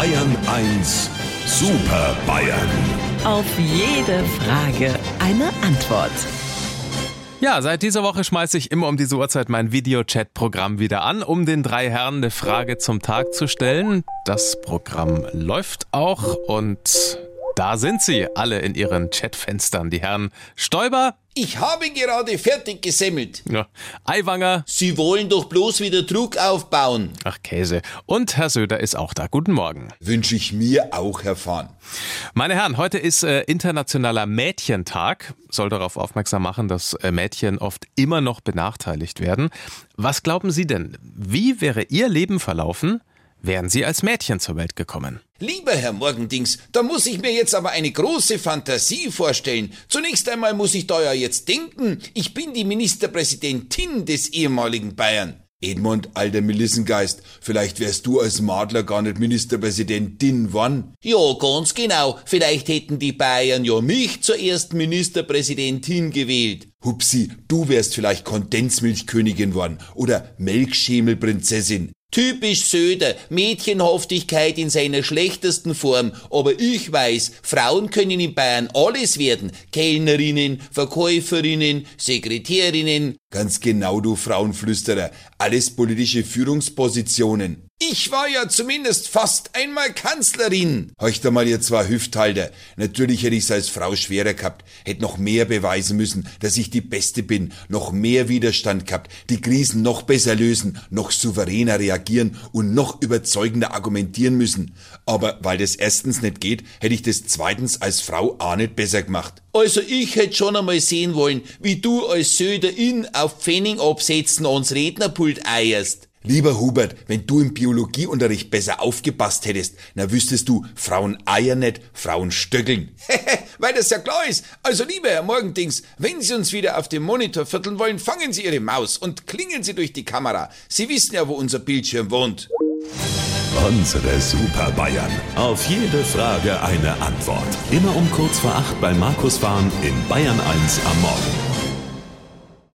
Bayern 1 Super Bayern. Auf jede Frage eine Antwort. Ja, seit dieser Woche schmeiße ich immer um diese Uhrzeit mein Videochat-Programm wieder an, um den drei Herren eine Frage zum Tag zu stellen. Das Programm läuft auch und da sind sie, alle in ihren Chatfenstern. Die Herren Stoiber. Ich habe gerade fertig gesemmelt. Ja, Aiwanger. Sie wollen doch bloß wieder Druck aufbauen. Ach, Käse. Und Herr Söder ist auch da. Guten Morgen. Wünsche ich mir auch, Herr Fahn. Meine Herren, heute ist äh, internationaler Mädchentag. Soll darauf aufmerksam machen, dass äh, Mädchen oft immer noch benachteiligt werden. Was glauben Sie denn? Wie wäre Ihr Leben verlaufen, wären Sie als Mädchen zur Welt gekommen? Lieber Herr Morgendings, da muss ich mir jetzt aber eine große Fantasie vorstellen. Zunächst einmal muss ich da ja jetzt denken, ich bin die Ministerpräsidentin des ehemaligen Bayern. Edmund, alter Melissengeist, vielleicht wärst du als Madler gar nicht Ministerpräsidentin, wann? Ja, ganz genau. Vielleicht hätten die Bayern ja mich zuerst Ministerpräsidentin gewählt. Hupsi, du wärst vielleicht Kondensmilchkönigin worden oder Melkschemelprinzessin. Typisch Söder, Mädchenhaftigkeit in seiner schlechtesten Form. Aber ich weiß, Frauen können in Bayern alles werden. Kellnerinnen, Verkäuferinnen, Sekretärinnen. Ganz genau, du Frauenflüsterer. Alles politische Führungspositionen. Ich war ja zumindest fast einmal Kanzlerin. Heucht mal ihr zwei Hüfthalter. Natürlich hätte ich's als Frau schwerer gehabt. Hätte noch mehr beweisen müssen, dass ich die Beste bin. Noch mehr Widerstand gehabt. Die Krisen noch besser lösen. Noch souveräner reagieren und noch überzeugender argumentieren müssen. Aber weil das erstens nicht geht, hätte ich das zweitens als Frau auch nicht besser gemacht. Also ich hätte schon einmal sehen wollen, wie du als Söderin auf Pfennig absetzen ans Rednerpult eierst. Lieber Hubert, wenn du im Biologieunterricht besser aufgepasst hättest, na wüsstest du, Frauen eiern nicht, Frauen stöckeln. Weil das ja klar ist. Also lieber Herr Morgendings, wenn Sie uns wieder auf dem Monitor vierteln wollen, fangen Sie Ihre Maus und klingeln Sie durch die Kamera. Sie wissen ja, wo unser Bildschirm wohnt. Unsere Super Bayern. Auf jede Frage eine Antwort. Immer um kurz vor acht bei Markus Fahren in Bayern 1 am Morgen.